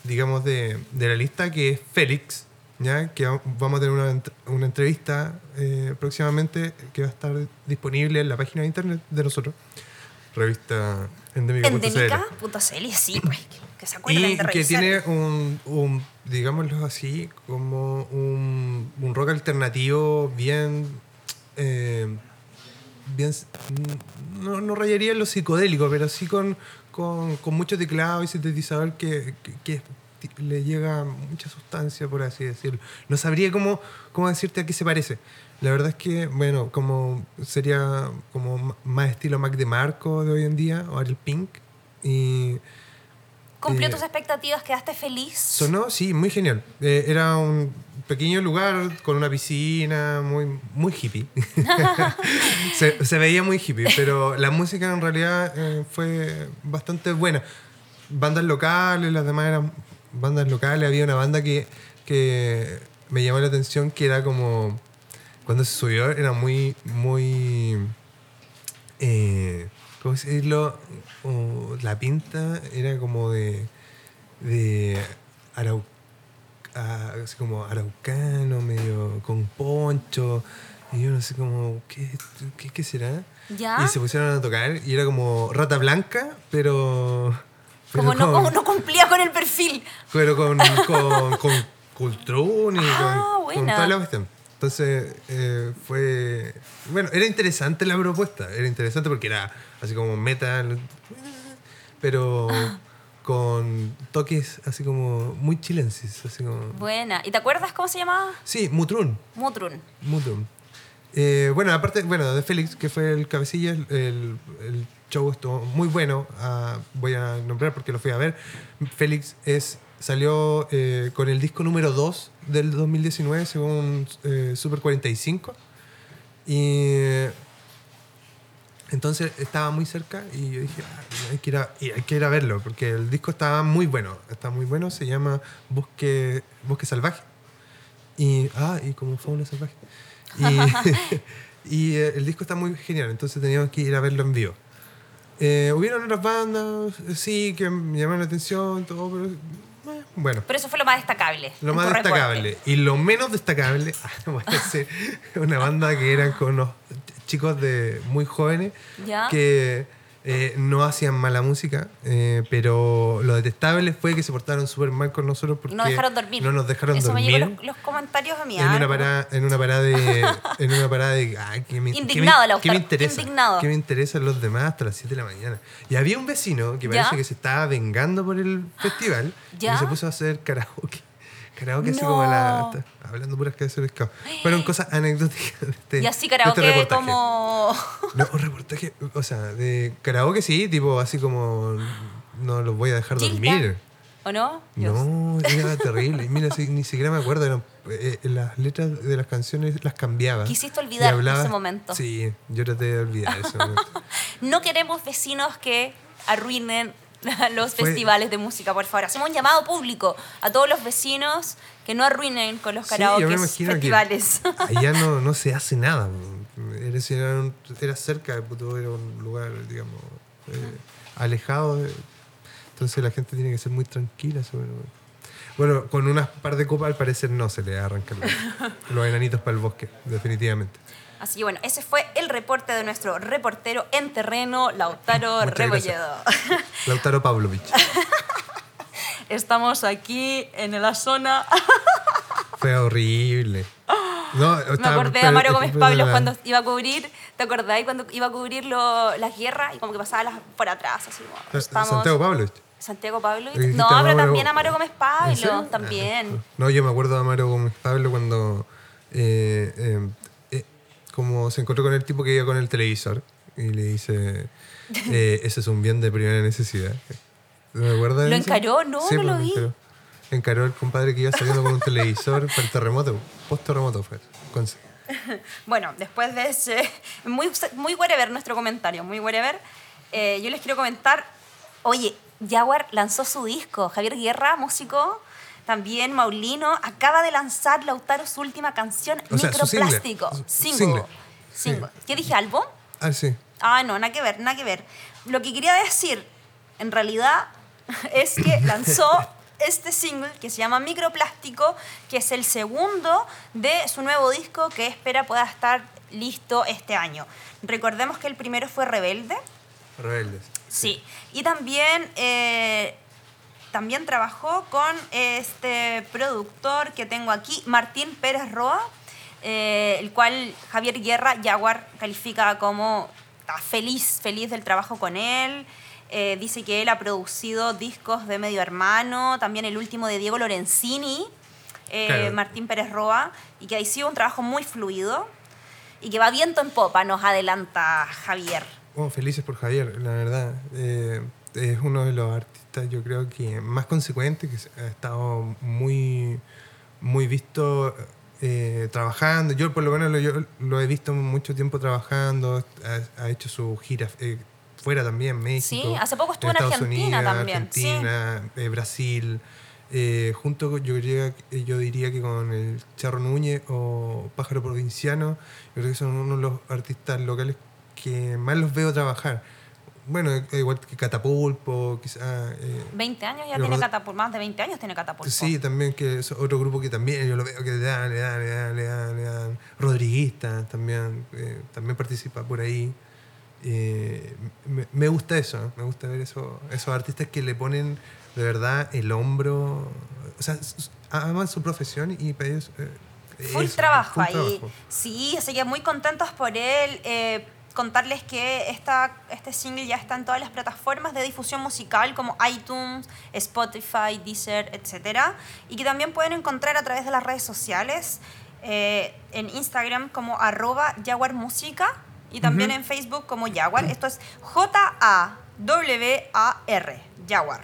digamos, de, de la lista, que es Félix, ¿ya? que va- vamos a tener una, una entrevista eh, próximamente que va a estar disponible en la página de internet de nosotros, revista endémica.cl. Endémica.cl, sí, pues, que, se Y de que tiene un, un, digámoslo así, como un, un rock alternativo bien. Eh, bien no, no rayaría en lo psicodélico, pero sí con, con, con mucho teclado y sintetizador que, que, que le llega mucha sustancia, por así decirlo. No sabría cómo, cómo decirte a qué se parece. La verdad es que, bueno, como sería como más estilo Mac de Marco de hoy en día, o Ariel Pink. Y ¿Cumplió eh, tus expectativas? ¿Quedaste feliz? Sonó, sí, muy genial. Eh, era un pequeño lugar con una piscina muy, muy hippie. se, se veía muy hippie, pero la música en realidad eh, fue bastante buena. Bandas locales, las demás eran bandas locales. Había una banda que, que me llamó la atención que era como... Cuando se subió era muy, muy... Eh, ¿Cómo decirlo? Como la pinta era como de de arau, ah, así como araucano, medio con poncho. Y yo no sé como, ¿qué, qué, qué será? ¿Ya? Y se pusieron a tocar y era como rata blanca, pero... pero Como no, con- como no cumplía con el perfil. Pero con, con, con Cultrún y Ah, con, con buena. toda la cuestión. Entonces, eh, fue... Bueno, era interesante la propuesta. Era interesante porque era así como metal, pero Ah. Con toques así como muy chilensis. Así como... Buena. ¿Y te acuerdas cómo se llamaba? Sí, Mutrún. Mutrun. Mutrún. Eh, bueno, aparte, bueno, de Félix, que fue el cabecilla, el, el- show estuvo muy bueno. Ah, voy a nombrar porque lo fui a ver. Félix es, salió eh, con el disco número 2 del 2019, según eh, Super 45. Y entonces estaba muy cerca y yo dije, "Ah, hay, que ir a, y hay que ir a verlo, porque el disco estaba muy bueno. Está muy bueno, se llama Bosque, Bosque Salvaje. Y, ah, y como fauna salvaje. Y, y, eh, el disco está muy genial, entonces teníamos que ir a verlo en vivo. Eh, hubieron otras bandas, eh, sí, que me llamaron la atención, todo, pero eh, bueno. Pero eso fue lo más destacable. Lo más reporte. destacable. Y lo menos destacable, parece una banda que eran con unos chicos de muy jóvenes ¿Ya? que eh, no hacían mala música, eh, pero lo detestable fue que se portaron súper mal con nosotros porque no dejaron dormir. no nos dejaron Eso dormir. me llegó los, los comentarios a mí. En ah, una parada, en una parada de. En una parada de. Ay, que me, Indignado, que Lautaro, me interesa. indignado. Que me interesan los demás hasta las 7 de la mañana. Y había un vecino que ¿Ya? parece que se estaba vengando por el festival ¿Ya? y se puso a hacer karaoke. Karaoke así como la. No. Hablando puras de pescado. Fueron cosas anecdóticas de este. Y así de este karaoke reportaje. como... No, un reportaje. O sea, de karaoke sí, tipo así como. No los voy a dejar Gilda. dormir. ¿O no? Dios. No, era terrible. Mira, si- ni siquiera me acuerdo. eran, eh, las letras de las canciones las cambiaba. Quisiste olvidar hablaba- ese momento. Sí, yo traté de olvidar ese momento. No queremos vecinos que arruinen los Fue- festivales de música, por favor. Hacemos un llamado público a todos los vecinos que no arruinen con los Sí, karaoke imagino que festivales. Allá no, no se hace nada. Era, era, cerca era un lugar, digamos, eh, alejado. de- entonces la gente tiene que ser muy tranquila. sobre- Bueno, con unas par de copas al parecer no se le arrancan los, los enanitos para el bosque, definitivamente. Así que bueno, ese fue el reporte de nuestro reportero en terreno, Lautaro Rebolledo. Lautaro Pavlovich. Estamos aquí en la zona. Fue horrible. No, Me estaba- acordé de Mario Gómez Pablo cuando iba a cubrir, ¿te acordáis cuando iba a cubrir lo- las guerras y como que pasaba las, por atrás? Así como, estamos- Santiago Pablovich. Santiago Pablo. No, pero Mario- también a Mario Gómez ¿En Pablo, serio? también. Ah, No, yo me acuerdo de Amaro Gómez Pablo cuando eh, eh, eh, como se encontró con el tipo que iba con el televisor y le dice, eh, ese es un bien de primera necesidad. ¿No me acuerdas? ¿Lo encaró? No, Sí, no pues, lo vi. Encaró. Encaró el compadre que iba saliendo con un televisor para el terremoto. Post terremoto fue. Bueno, después de ese. Muy, muy whatever nuestro comentario, muy whatever. eh, yo les quiero comentar. Oye, Jaguar lanzó su disco. Javier Guerra, músico. También Maulino acaba de lanzar Lautaro su última canción, O sea, su single. Microplástico. Su- Single. single. Single. Sí. ¿Qué dije? ¿Álbum? Ah, sí. Ah, no, nada que ver, nada que ver. Lo que quería decir, en realidad, es que lanzó este single que se llama Microplástico, que es el segundo de su nuevo disco que espera pueda estar listo este año. Recordemos que el primero fue Rebelde. Rebeldes. Sí. Y también, eh, también trabajó con este productor que tengo aquí, Martín Pérez Roa, eh, el cual Javier Guerra Jaguar califica como está feliz, feliz del trabajo con él. Eh, dice que él ha producido discos de Medio Hermano, también el último de Diego Lorenzini, eh, Claro. Martín Pérez Roa, y que ha sido un trabajo muy fluido y que va viento en popa, nos adelanta Javier. Oh, felices por Javier, la verdad. Eh, es uno de los artistas, yo creo que más consecuentes, que ha estado muy, muy visto eh, trabajando. Yo, por lo menos, lo, yo lo he visto mucho tiempo trabajando. Ha, ha hecho su gira eh, fuera también, México. Sí, hace poco estuvo en Argentina Unidos, también, sí. Argentina, eh, Brasil. Eh, junto yo, diría, yo diría que con el Charro Núñez o Pájaro Provinciano, yo creo que son uno de los artistas locales que más los veo trabajar. Bueno, eh, igual que Catapulpo, quizá. eh, 20 años ya tiene Catapulpo, más de 20 años tiene Catapulpo. Sí, también que es otro grupo que también yo lo veo que le dan, le dan, le dan, le dan, le dan. Rodriguista también, eh, también participa por ahí. Eh, me, me gusta eso, me gusta ver eso, esos artistas que le ponen de verdad el hombro, o sea, aman su profesión y para ellos... Full eso, trabajo full ahí. trabajo. Sí, así que muy contentos por él. Eh, contarles que esta, este single ya está en todas las plataformas de difusión musical como iTunes, Spotify, Deezer, etc. Y que también pueden encontrar a través de las redes sociales, eh, en Instagram como arroba Jaguar Música y también en Facebook como Jaguar. Esto es J-A-W-A-R, Jaguar.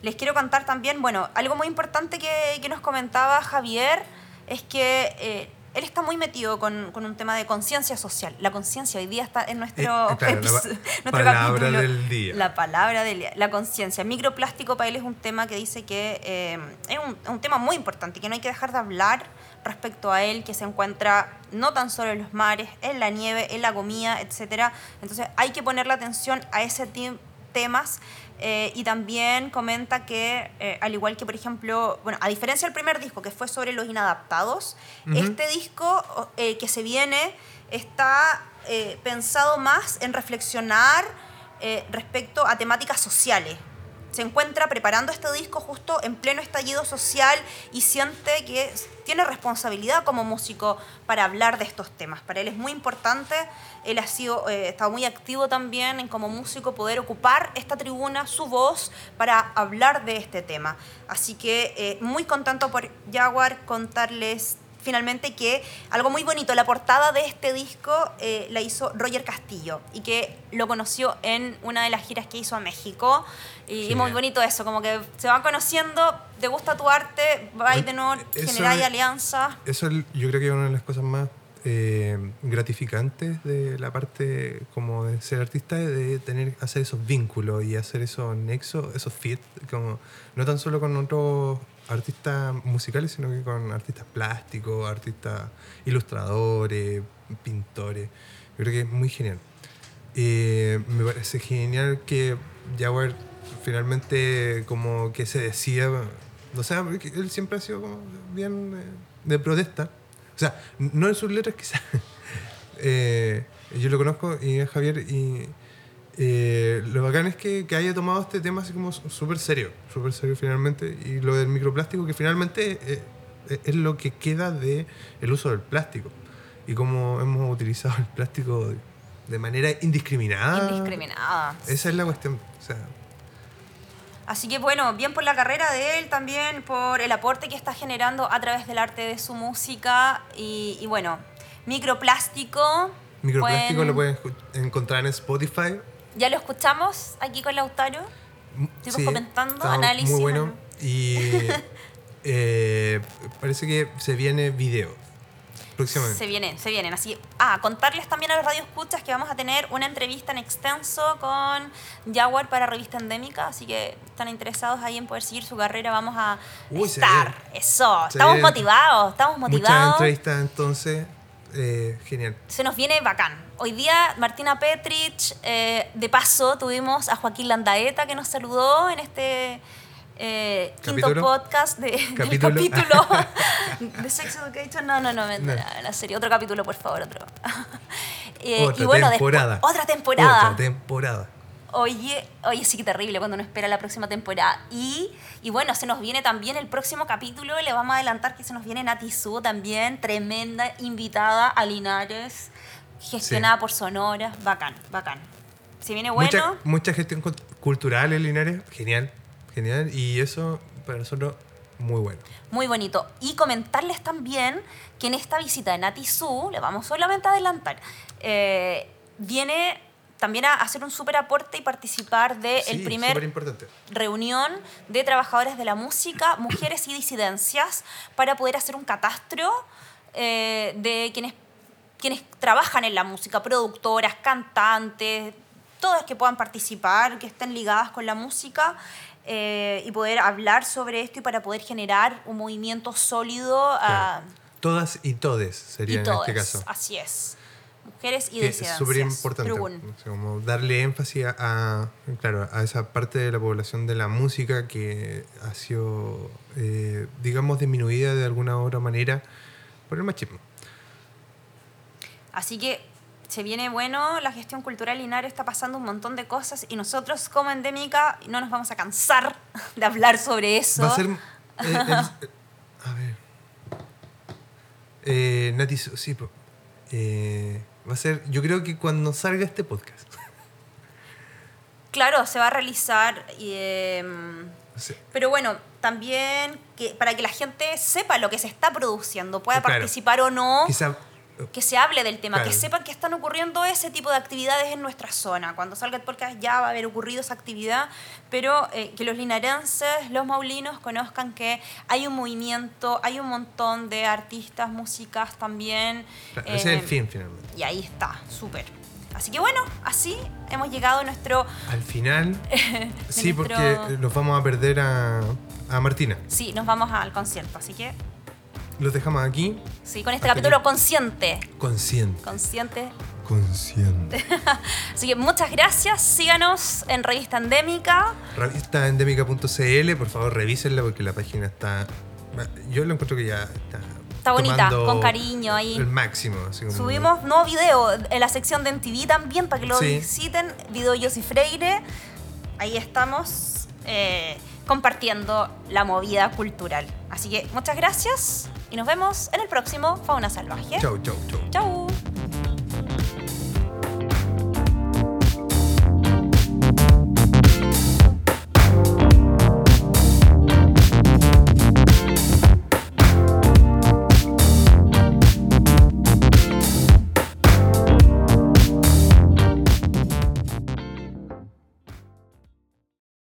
Les quiero contar también, bueno, algo muy importante que, que nos comentaba Javier es que eh, él está muy metido con, con un tema de conciencia social. La conciencia hoy día está en nuestro, Eh, claro, la nuestro palabra capítulo. del día. La palabra del día, la conciencia. Microplástico para él es un tema que dice que eh, es un, un tema muy importante, que no hay que dejar de hablar respecto a él, que se encuentra no tan solo en los mares, en la nieve, en la comida, etc. Entonces hay que ponerle atención a ese temas eh, y también comenta que, eh, al igual que, por ejemplo, bueno, a diferencia del primer disco que fue sobre los inadaptados, este disco eh, que se viene está eh, pensado más en reflexionar respecto a temáticas sociales. Se encuentra preparando este disco justo en pleno estallido social y siente que tiene responsabilidad como músico para hablar de estos temas. Para él es muy importante, él ha sido, eh, estado muy activo también como músico poder ocupar esta tribuna, su voz, para hablar de este tema. Así que eh, muy contento por Jaguar contarles finalmente que algo muy bonito, la portada de este disco eh, la hizo Roger Castillo y que lo conoció en una de las giras que hizo a México. Y, y muy bonito eso, como que se van conociendo, te gusta tu arte, vais de nuevo, generáis alianzas. Eso es- yo creo que es una de las cosas más eh, gratificantes de la parte como de ser artista, de tener hacer esos vínculos y hacer esos nexos, esos fit, como no tan solo con otros artistas musicales, sino que con artistas plásticos, artistas ilustradores, pintores. Yo creo que es muy genial. Eh, me parece genial que Jaguar finalmente como que se decía, o sea, porque él siempre ha sido como bien eh, de protesta. O sea, no en sus letras quizás. Eh, yo lo conozco y es Javier y eh, lo bacán es que, que haya tomado este tema así como súper serio, súper serio finalmente. Y lo del microplástico que finalmente eh, es lo que queda de el uso del plástico. Y cómo hemos utilizado el plástico de, manera indiscriminada. Indiscriminada. Esa es la cuestión. O sea, Así que bueno, bien por la carrera de él también, por el aporte que está generando a través del arte de su música y, y bueno, Microplástico. Microplástico pueden- lo pueden encontrar en Spotify. Ya lo escuchamos aquí con Lautaro. Estuvimos comentando, está análisis, Muy bueno. Y eh, parece que se viene video próximamente. Se vienen, se vienen. Así, ah, contarles también a los radioescuchas que vamos a tener una entrevista en extenso con Jaguar para Revista Endémica, así que están interesados ahí en poder seguir su carrera, vamos a Uy, estar. Eso, Se estamos motivados, estamos Muchas motivados. entrevistas entonces. Eh, genial. Se nos viene bacán. Hoy día Martina Petrich, eh, de paso tuvimos a Joaquín Landaeta que nos saludó en este eh, quinto ¿Capítulo? podcast de, del ¿Capítulo? capítulo de Sex Education. No, no, no, me- No. la serie. Otro capítulo, por favor, otro. Otra y bueno, después- temporada. otra temporada. Otra temporada. Oye, oye, sí que terrible cuando uno espera la próxima temporada. Y, y bueno, se nos viene también el próximo capítulo. Le vamos a adelantar que se nos viene Nati Su también, tremenda invitada a Linares, gestionada Sí. por Sonora. Bacán, bacán. Se viene bueno. Mucha, mucha gestión cult- cultural en Linares. Genial. Genial. Y eso para nosotros muy bueno. Muy bonito. Y comentarles también que en esta visita de Nati Su, le vamos solamente a adelantar, eh, viene también a hacer un súper aporte y participar de el Sí, primer súper importante. reunión de trabajadores de la música, mujeres y disidencias, para poder hacer un catastro eh, de quienes, quienes trabajan en la música, productoras, cantantes, todas que puedan participar, que estén ligadas con la música. eh, y poder hablar sobre esto y para poder generar un movimiento sólido ah, Todas y todes sería y en este caso. Así es. Mujeres y que es disidencias. súper importante. Trun. o sea, como darle énfasis a, a- claro, a esa parte de la población de la música que ha sido, eh, digamos, disminuida de alguna u otra manera por el machismo. Así que se viene bueno, la gestión cultural Linares está pasando un montón de cosas y nosotros como endémica no nos vamos a cansar de hablar sobre eso. Va a ser... eh, el- a ver. Eh, Nati, sí. Eh, va a ser, yo creo que cuando salga este podcast. Claro, se va a realizar. em, sea, pero bueno, también que, para que la gente sepa lo que se está produciendo, pueda Claro. participar o no. quizá que se hable del tema, Claro. que sepan que están ocurriendo ese tipo de actividades en nuestra zona. Cuando salga el podcast ya va a haber ocurrido esa actividad, pero eh, que los linarenses, los maulinos, conozcan que hay un movimiento, hay un montón de artistas, músicas también. claro, eh, ese es el fin finalmente. Y ahí está, súper. Así que bueno, así hemos llegado a nuestro... Al final, sí, nuestro- porque nos vamos a perder a, a Martina. Sí, nos vamos al concierto, así que Los dejamos aquí, sí, con este Hasta capítulo consciente. consciente. Consciente Consciente. Así que muchas gracias. Síganos en Revista Endémica. Revista endémica.cl, por favor revísenla porque la página está. Yo lo encuentro que ya está. Está bonita, con cariño ahí. El máximo. así como- Subimos nuevo video en la sección de MTV también para que lo Sí. visiten. Video Yossi Freire. Ahí estamos eh, compartiendo la movida cultural. Así que muchas gracias y nos vemos en el próximo Fauna Salvaje. Chau, chau, chau. Chau.